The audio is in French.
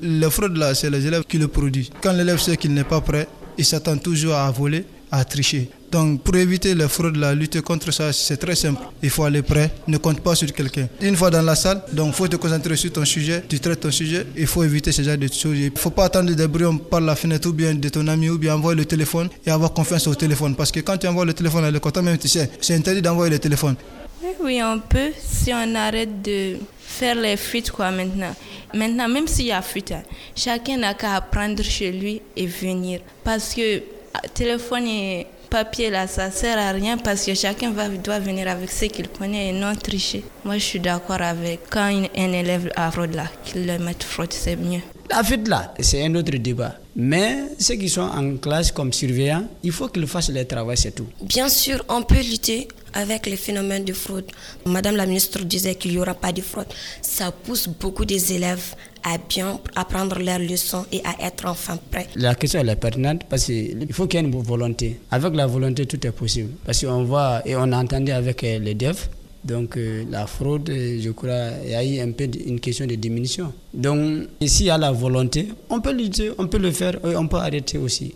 Le fraude là, c'est les élèves qui le produisent. Quand l'élève sait qu'il n'est pas prêt, il s'attend toujours à voler, à tricher. Donc pour éviter les fraudes, la lutte contre ça, c'est très simple. Il faut aller prêt, ne compte pas sur quelqu'un. Une fois dans la salle, donc faut te concentrer sur ton sujet, tu traites ton sujet, il faut éviter ce genre de choses. Il ne faut pas attendre des bruits par la fenêtre ou bien de ton ami ou bien envoyer le téléphone et avoir confiance au téléphone. Parce que quand tu envoies le téléphone à l'école, même tu sais, c'est interdit d'envoyer le téléphone. Oui, on peut si on arrête de faire les fuites quoi maintenant. Maintenant, même s'il y a fuite, hein, chacun n'a qu'à apprendre chez lui et venir. Parce que ah, téléphone et papier là, ça sert à rien parce que chacun va, doit venir avec ce qu'il connaît et non tricher. Moi, je suis d'accord avec quand un élève a fraude là, qu'il le mette fraude, c'est mieux. La là, c'est un autre débat. Mais ceux qui sont en classe comme surveillants, il faut qu'ils fassent leur travail, c'est tout. Bien sûr, on peut lutter avec les phénomènes de fraude. Madame la ministre disait qu'il n'y aura pas de fraude. Ça pousse beaucoup des élèves à bien apprendre leurs leçons et à être enfin prêts. La question est pertinente parce qu'il faut qu'il y ait une volonté. Avec la volonté, tout est possible. Parce qu'on voit et on a entendu avec euh, les devs, donc euh, la fraude, je crois, il y a eu un peu une question de diminution. Donc s'il y a la volonté, on peut lutter, on peut le faire et on peut arrêter aussi.